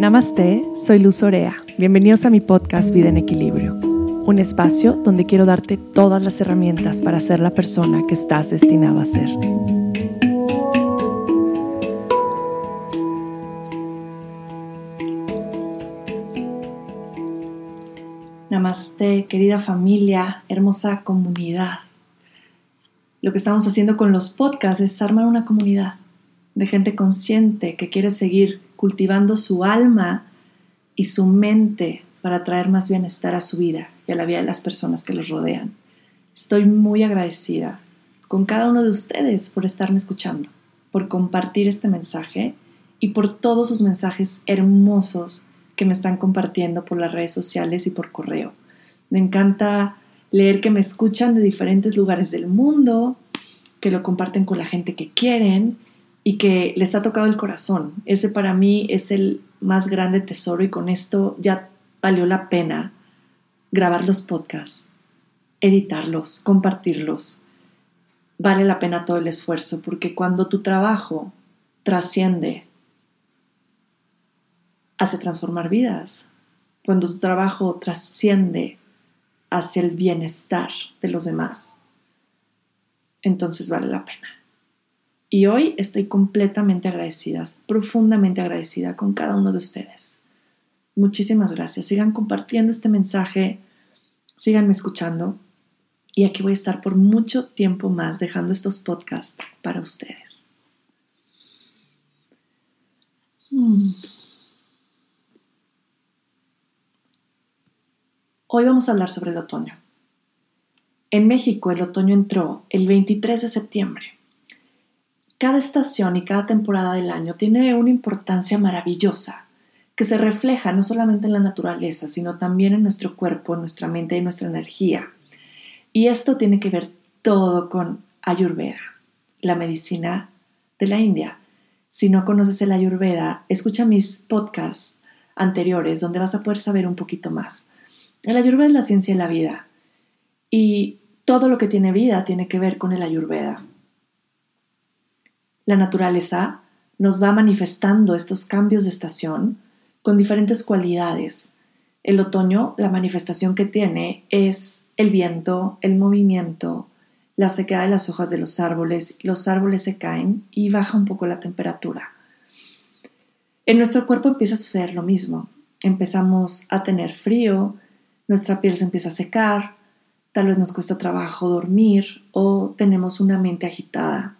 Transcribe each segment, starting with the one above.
Namaste, soy Luz Orea. Bienvenidos a mi podcast Vida en Equilibrio, un espacio donde quiero darte todas las herramientas para ser la persona que estás destinado a ser. Namaste, querida familia, hermosa comunidad. Lo que estamos haciendo con los podcasts es armar una comunidad de gente consciente que quiere seguir cultivando su alma y su mente para traer más bienestar a su vida y a la vida de las personas que los rodean. Estoy muy agradecida con cada uno de ustedes por estarme escuchando, por compartir este mensaje y por todos sus mensajes hermosos que me están compartiendo por las redes sociales y por correo. Me encanta leer que me escuchan de diferentes lugares del mundo, que lo comparten con la gente que quieren y que les ha tocado el corazón. Ese para mí es el más grande tesoro y con esto ya valió la pena grabar los podcasts, editarlos, compartirlos. Vale la pena todo el esfuerzo porque cuando tu trabajo trasciende, hace transformar vidas. Cuando tu trabajo trasciende hacia el bienestar de los demás, entonces vale la pena. Y hoy estoy completamente agradecida, profundamente agradecida con cada uno de ustedes. Muchísimas gracias. Sigan compartiendo este mensaje, síganme escuchando y aquí voy a estar por mucho tiempo más dejando estos podcasts para ustedes. Hmm. Hoy vamos a hablar sobre el otoño. En México el otoño entró el 23 de septiembre cada estación y cada temporada del año tiene una importancia maravillosa que se refleja no solamente en la naturaleza, sino también en nuestro cuerpo, en nuestra mente y nuestra energía. Y esto tiene que ver todo con Ayurveda, la medicina de la India. Si no conoces el Ayurveda, escucha mis podcasts anteriores donde vas a poder saber un poquito más. El Ayurveda es la ciencia de la vida y todo lo que tiene vida tiene que ver con el Ayurveda la naturaleza nos va manifestando estos cambios de estación con diferentes cualidades. El otoño, la manifestación que tiene es el viento, el movimiento, la sequedad de las hojas de los árboles, los árboles se caen y baja un poco la temperatura. En nuestro cuerpo empieza a suceder lo mismo. Empezamos a tener frío, nuestra piel se empieza a secar, tal vez nos cuesta trabajo dormir o tenemos una mente agitada.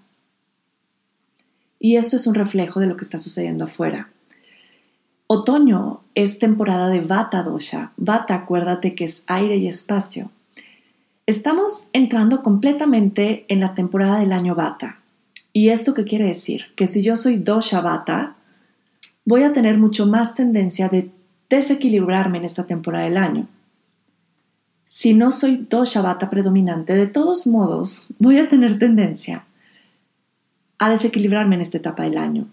Y esto es un reflejo de lo que está sucediendo afuera. Otoño es temporada de Vata Dosha. Vata, acuérdate que es aire y espacio. Estamos entrando completamente en la temporada del año Vata. ¿Y esto qué quiere decir? Que si yo soy Dosha Vata, voy a tener mucho más tendencia de desequilibrarme en esta temporada del año. Si no soy Dosha Vata predominante, de todos modos voy a tener tendencia a desequilibrarme en esta etapa del año.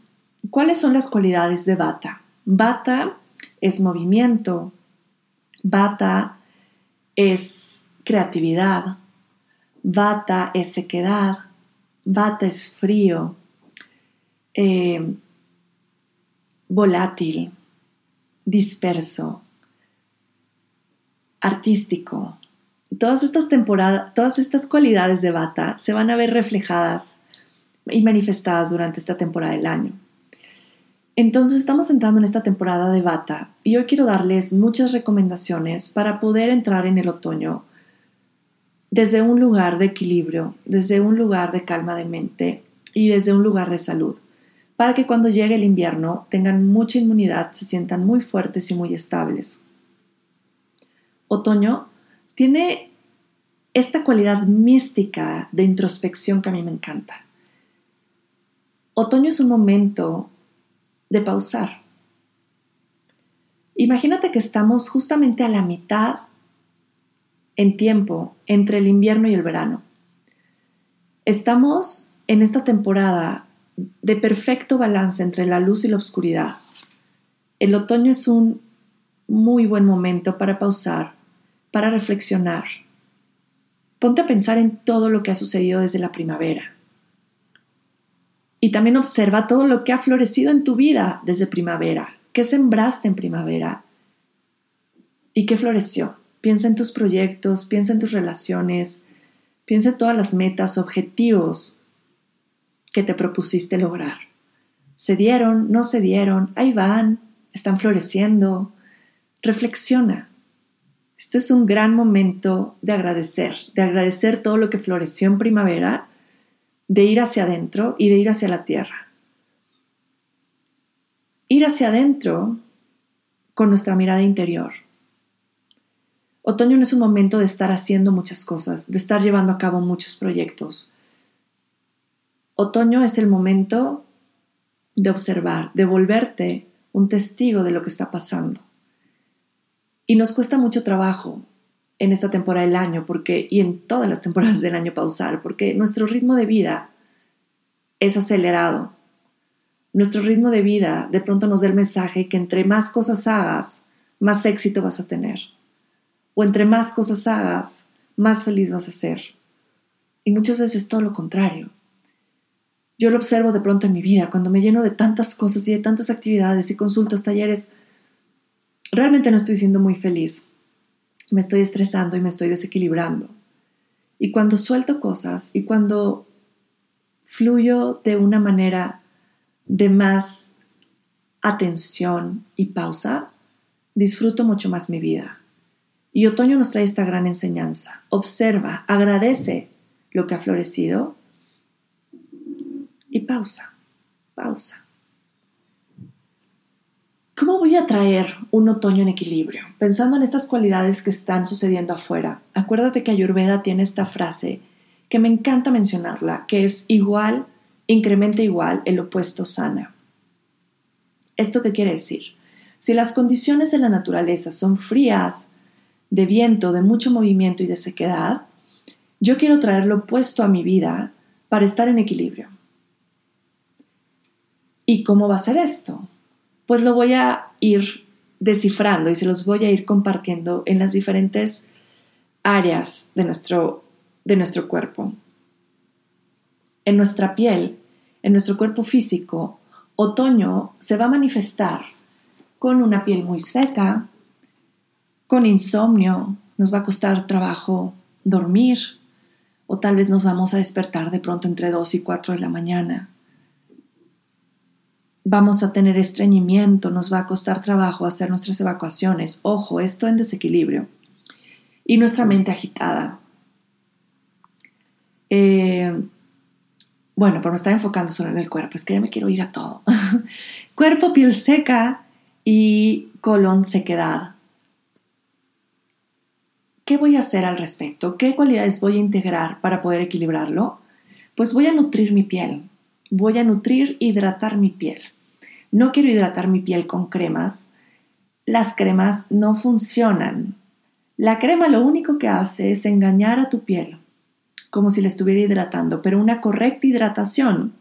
¿Cuáles son las cualidades de bata? Bata es movimiento, bata es creatividad, bata es sequedad, bata es frío, eh, volátil, disperso, artístico. Todas estas temporadas, todas estas cualidades de bata se van a ver reflejadas y manifestadas durante esta temporada del año. Entonces estamos entrando en esta temporada de bata y hoy quiero darles muchas recomendaciones para poder entrar en el otoño desde un lugar de equilibrio, desde un lugar de calma de mente y desde un lugar de salud, para que cuando llegue el invierno tengan mucha inmunidad, se sientan muy fuertes y muy estables. Otoño tiene esta cualidad mística de introspección que a mí me encanta. Otoño es un momento de pausar. Imagínate que estamos justamente a la mitad en tiempo entre el invierno y el verano. Estamos en esta temporada de perfecto balance entre la luz y la oscuridad. El otoño es un muy buen momento para pausar, para reflexionar. Ponte a pensar en todo lo que ha sucedido desde la primavera y también observa todo lo que ha florecido en tu vida desde primavera. ¿Qué sembraste en primavera? ¿Y qué floreció? Piensa en tus proyectos, piensa en tus relaciones, piensa en todas las metas, objetivos que te propusiste lograr. ¿Se dieron? ¿No se dieron? Ahí van, están floreciendo. Reflexiona. Este es un gran momento de agradecer, de agradecer todo lo que floreció en primavera, de ir hacia adentro y de ir hacia la tierra. Ir hacia adentro con nuestra mirada interior. Otoño no es un momento de estar haciendo muchas cosas, de estar llevando a cabo muchos proyectos. Otoño es el momento de observar, de volverte un testigo de lo que está pasando. Y nos cuesta mucho trabajo en esta temporada del año porque, y en todas las temporadas del año pausar, porque nuestro ritmo de vida es acelerado. Nuestro ritmo de vida de pronto nos da el mensaje que entre más cosas hagas, más éxito vas a tener. O entre más cosas hagas, más feliz vas a ser. Y muchas veces todo lo contrario. Yo lo observo de pronto en mi vida, cuando me lleno de tantas cosas y de tantas actividades y consultas, talleres, realmente no estoy siendo muy feliz. Me estoy estresando y me estoy desequilibrando. Y cuando suelto cosas y cuando fluyo de una manera de más atención y pausa, disfruto mucho más mi vida. Y otoño nos trae esta gran enseñanza. Observa, agradece lo que ha florecido y pausa, pausa. ¿Cómo voy a traer un otoño en equilibrio? Pensando en estas cualidades que están sucediendo afuera. Acuérdate que Ayurveda tiene esta frase que me encanta mencionarla, que es igual, incrementa igual, el opuesto sana. ¿Esto qué quiere decir? Si las condiciones de la naturaleza son frías, de viento, de mucho movimiento y de sequedad, yo quiero traer lo opuesto a mi vida para estar en equilibrio. ¿Y cómo va a ser esto? Pues lo voy a ir descifrando y se los voy a ir compartiendo en las diferentes áreas de nuestro, de nuestro cuerpo. En nuestra piel, en nuestro cuerpo físico, otoño se va a manifestar con una piel muy seca, con insomnio, nos va a costar trabajo dormir o tal vez nos vamos a despertar de pronto entre 2 y 4 de la mañana vamos a tener estreñimiento, nos va a costar trabajo hacer nuestras evacuaciones. Ojo, esto en desequilibrio. Y nuestra mente agitada. Eh, bueno, pero me está enfocando solo en el cuerpo, es que ya me quiero ir a todo. cuerpo, piel seca y colon sequedad. ¿Qué voy a hacer al respecto? ¿Qué cualidades voy a integrar para poder equilibrarlo? Pues voy a nutrir mi piel, voy a nutrir, hidratar mi piel no quiero hidratar mi piel con cremas, las cremas no funcionan. La crema lo único que hace es engañar a tu piel, como si la estuviera hidratando, pero una correcta hidratación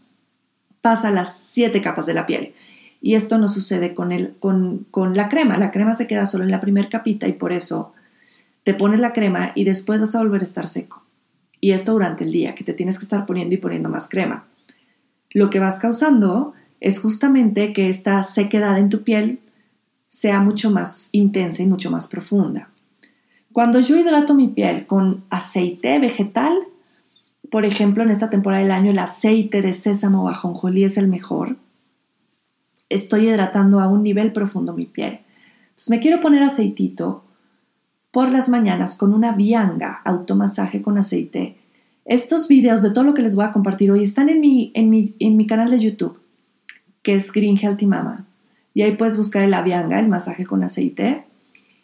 pasa las siete capas de la piel. Y esto no sucede con, el, con, con la crema. La crema se queda solo en la primera capita y por eso te pones la crema y después vas a volver a estar seco. Y esto durante el día, que te tienes que estar poniendo y poniendo más crema. Lo que vas causando es justamente que esta sequedad en tu piel sea mucho más intensa y mucho más profunda. Cuando yo hidrato mi piel con aceite vegetal, por ejemplo, en esta temporada del año el aceite de sésamo o ajonjolí es el mejor, estoy hidratando a un nivel profundo mi piel. Entonces me quiero poner aceitito por las mañanas con una vianga, automasaje con aceite. Estos videos de todo lo que les voy a compartir hoy están en mi, en mi, en mi canal de YouTube que es Green Healthy Mama. Y ahí puedes buscar el avianga, el masaje con aceite.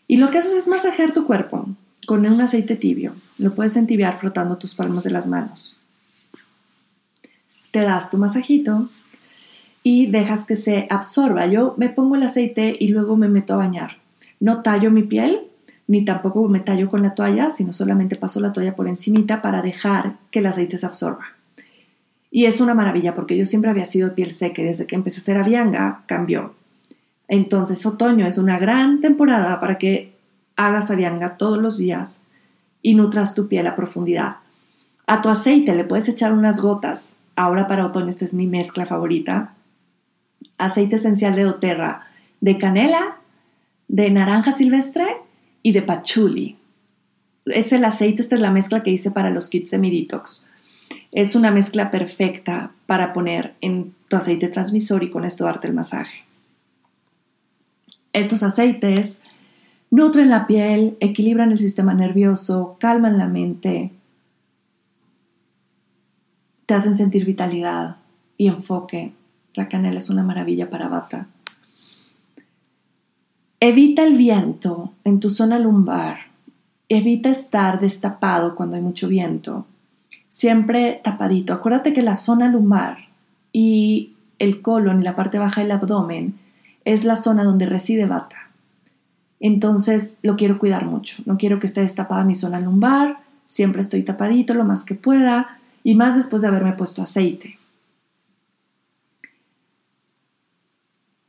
Y lo que haces es masajear tu cuerpo con un aceite tibio. Lo puedes entibiar frotando tus palmas de las manos. Te das tu masajito y dejas que se absorba. Yo me pongo el aceite y luego me meto a bañar. No tallo mi piel, ni tampoco me tallo con la toalla, sino solamente paso la toalla por encimita para dejar que el aceite se absorba. Y es una maravilla porque yo siempre había sido piel seca y desde que empecé a ser avianga cambió. Entonces otoño es una gran temporada para que hagas avianga todos los días y nutras tu piel a profundidad. A tu aceite le puedes echar unas gotas. Ahora para otoño esta es mi mezcla favorita. Aceite esencial de doTERRA de canela, de naranja silvestre y de patchouli. Es el aceite, esta es la mezcla que hice para los kits de mi. Es una mezcla perfecta para poner en tu aceite transmisor y con esto darte el masaje. Estos aceites nutren la piel, equilibran el sistema nervioso, calman la mente, te hacen sentir vitalidad y enfoque. La canela es una maravilla para bata. Evita el viento en tu zona lumbar. Evita estar destapado cuando hay mucho viento. Siempre tapadito. Acuérdate que la zona lumbar y el colon y la parte baja del abdomen es la zona donde reside bata. Entonces lo quiero cuidar mucho. No quiero que esté destapada mi zona lumbar. Siempre estoy tapadito lo más que pueda y más después de haberme puesto aceite.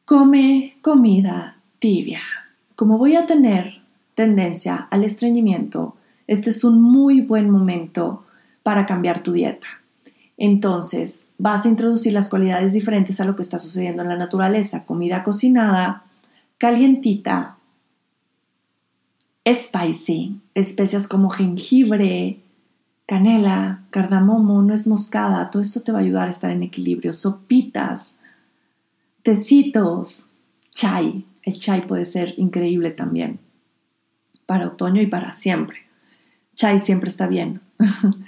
Come comida tibia. Como voy a tener tendencia al estreñimiento, este es un muy buen momento para cambiar tu dieta. Entonces, vas a introducir las cualidades diferentes a lo que está sucediendo en la naturaleza. Comida cocinada, calientita, spicy, especias como jengibre, canela, cardamomo, nuez moscada, todo esto te va a ayudar a estar en equilibrio. Sopitas, tecitos, chai. El chai puede ser increíble también para otoño y para siempre. Chai siempre está bien.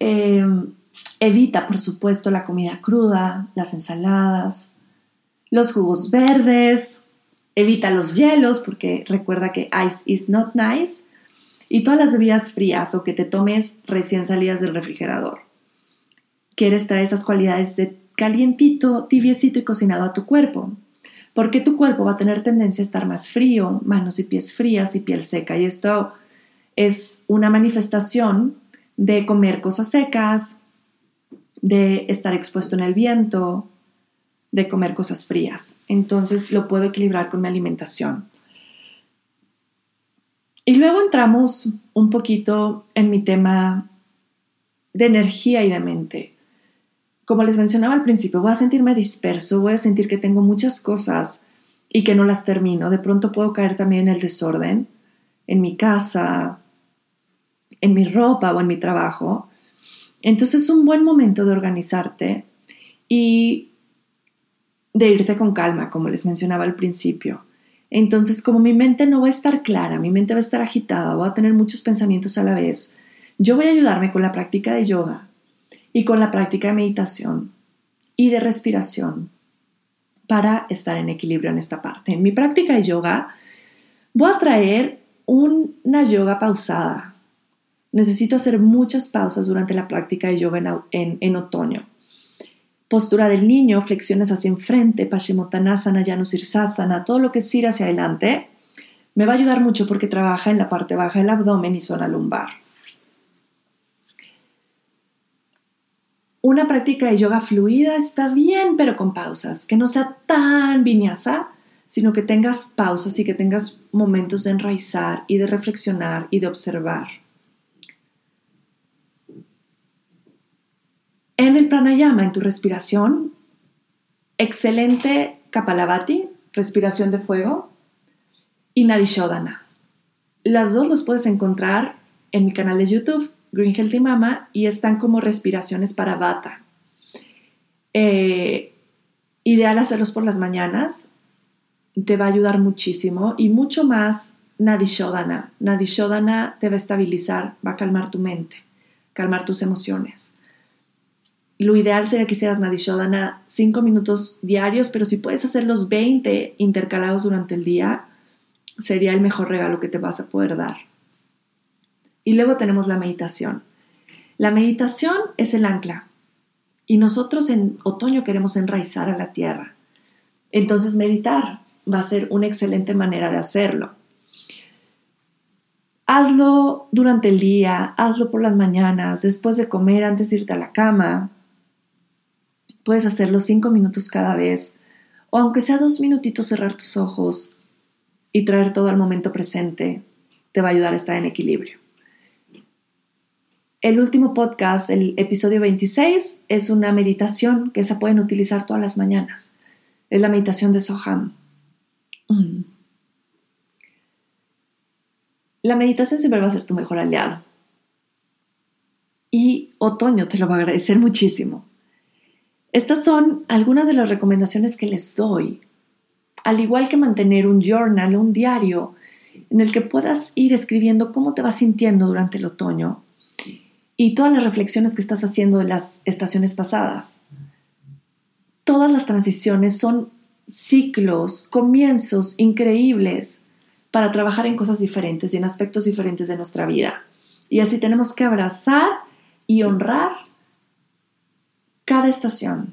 Em, evita, por supuesto, la comida cruda, las ensaladas, los jugos verdes. Evita los hielos porque recuerda que ice is not nice. Y todas las bebidas frías o que te tomes recién salidas del refrigerador. Quieres traer esas cualidades de calientito, tibiecito y cocinado a tu cuerpo. Porque tu cuerpo va a tener tendencia a estar más frío, manos y pies frías y piel seca. Y esto es una manifestación de comer cosas secas, de estar expuesto en el viento, de comer cosas frías. Entonces lo puedo equilibrar con mi alimentación. Y luego entramos un poquito en mi tema de energía y de mente como les mencionaba al principio, voy a sentirme disperso, voy a sentir que tengo muchas cosas y que no las termino. De pronto puedo caer también en el desorden, en mi casa, en mi ropa o en mi trabajo. Entonces es un buen momento de organizarte y de irte con calma, como les mencionaba al principio. Entonces, como mi mente no va a estar clara, mi mente va a estar agitada, voy a tener muchos pensamientos a la vez, yo voy a ayudarme con la práctica de yoga y con la práctica de meditación y de respiración para estar en equilibrio en esta parte. En mi práctica de yoga voy a traer una yoga pausada. Necesito hacer muchas pausas durante la práctica de yoga en, otoño. Postura del niño, flexiones hacia enfrente, Paschimottanasana, Janusirsasana, todo lo que es ir hacia adelante, me va a ayudar mucho porque trabaja en la parte baja del abdomen y zona lumbar. Una práctica de yoga fluida está bien, pero con pausas, que no sea tan vinyasa, sino que tengas pausas y que tengas momentos de enraizar y de reflexionar y de observar. En el pranayama, en tu respiración, excelente Kapalabhati, respiración de fuego, y Nadishodhana. Las dos los puedes encontrar en mi canal de YouTube Green Healthy Mama y están como respiraciones para bata. Eh, ideal hacerlos por las mañanas, te va a ayudar muchísimo y mucho más Nadishodana. Nadishodana te va a estabilizar, va a calmar tu mente, calmar tus emociones. Lo ideal sería que hicieras Nadishodana 5 minutos diarios, pero si puedes hacer los 20 intercalados durante el día, sería el mejor regalo que te vas a poder dar. Y luego tenemos la meditación. La meditación es el ancla y nosotros en otoño queremos enraizar a la tierra. Entonces meditar va a ser una excelente manera de hacerlo. Hazlo durante el día, hazlo por las mañanas, después de comer, antes de irte a la cama. Puedes hacerlo cinco minutos cada vez, o aunque sea dos minutitos cerrar tus ojos y traer todo al momento presente, te va a ayudar a estar en equilibrio. El último podcast, el episodio 26, es una meditación que se pueden utilizar todas las mañanas. Es la meditación de Soham. Mm. La meditación siempre va a ser tu mejor aliado. Y otoño te lo va a agradecer muchísimo. Estas son algunas de las recomendaciones que les doy. Al igual que mantener un journal, un diario, en el que puedas ir escribiendo cómo te vas sintiendo durante el otoño y todas las reflexiones que estás haciendo de las estaciones pasadas. Todas las transiciones son ciclos, comienzos increíbles para trabajar en cosas diferentes y en aspectos diferentes de nuestra vida. Y así tenemos que abrazar y honrar cada estación,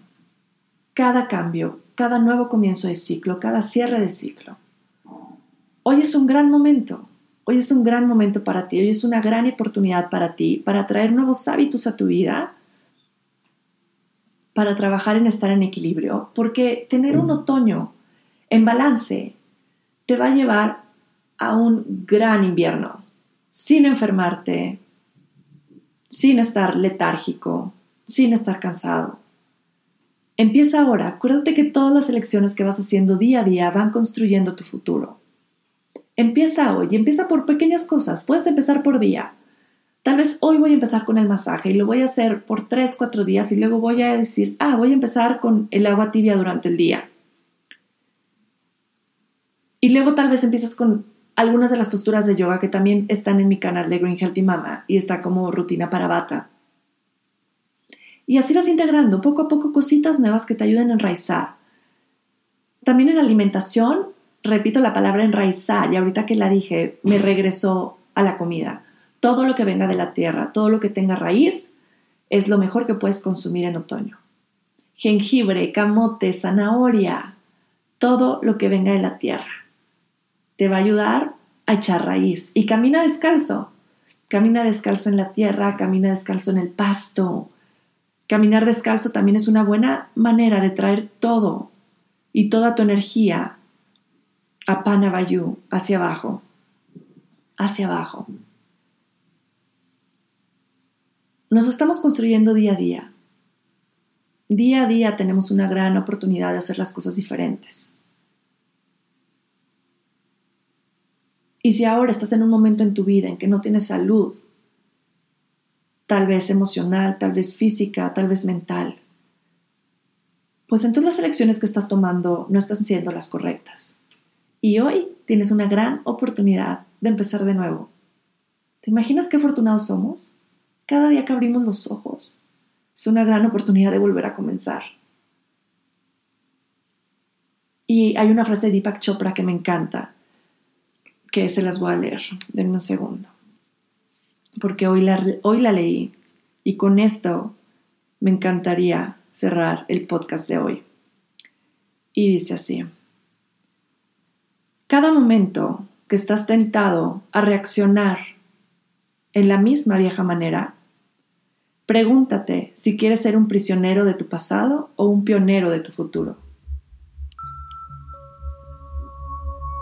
cada cambio, cada nuevo comienzo de ciclo, cada cierre de ciclo. Hoy es un gran momento, hoy es un gran momento para ti, hoy es una gran oportunidad para ti para traer nuevos hábitos a tu vida, para trabajar en estar en equilibrio, porque tener un otoño en balance te va a llevar a un gran invierno, sin enfermarte, sin estar letárgico, sin estar cansado. Empieza ahora, acuérdate que todas las elecciones que vas haciendo día a día van construyendo tu futuro. Empieza hoy, empieza por pequeñas cosas, puedes empezar por día. Tal vez hoy voy a empezar con el masaje y lo voy a hacer por 3, 4 días y luego voy a decir, ah, voy a empezar con el agua tibia durante el día. Y luego tal vez empiezas con algunas de las posturas de yoga que también están en mi canal de Green Healthy Mama y está como rutina para bata. Y así vas integrando poco a poco cositas nuevas que te ayuden a enraizar. También en alimentación, repito la palabra enraizar y ahorita que la dije, me regresó a la comida. Todo lo que venga de la tierra, todo lo que tenga raíz, es lo mejor que puedes consumir en otoño. Jengibre, camote, zanahoria, todo lo que venga de la tierra te va a ayudar a echar raíz. Y camina descalzo. Camina descalzo en la tierra, camina descalzo en el pasto. Caminar descalzo también es una buena manera de traer todo y toda tu energía a Panavayu, hacia abajo, hacia abajo. Nos estamos construyendo día a día. Día a día tenemos una gran oportunidad de hacer las cosas diferentes. Y si ahora estás en un momento en tu vida en que no tienes salud, tal vez emocional, tal vez física, tal vez mental, pues entonces las elecciones que estás tomando no están siendo las correctas. Y hoy tienes una gran oportunidad de empezar de nuevo. ¿Te imaginas qué afortunados somos? Cada día que abrimos los ojos es una gran oportunidad de volver a comenzar. Y hay una frase de Deepak Chopra que me encanta, que se las voy a leer. Denme un segundo. Porque hoy la, hoy la leí y con esto me encantaría cerrar el podcast de hoy. Y dice así. Cada momento que estás tentado a reaccionar en la misma vieja manera, pregúntate si quieres ser un prisionero de tu pasado o un pionero de tu futuro.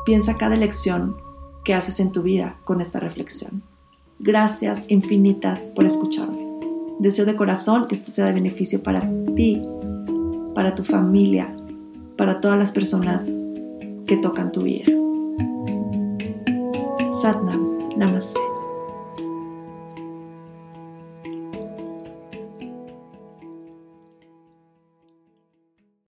Piensa cada elección que haces en tu vida con esta reflexión. Gracias infinitas por escucharme. Deseo de corazón que esto sea de beneficio para ti, para tu familia, para todas las personas que tocan tu vida. Satnam, namaste.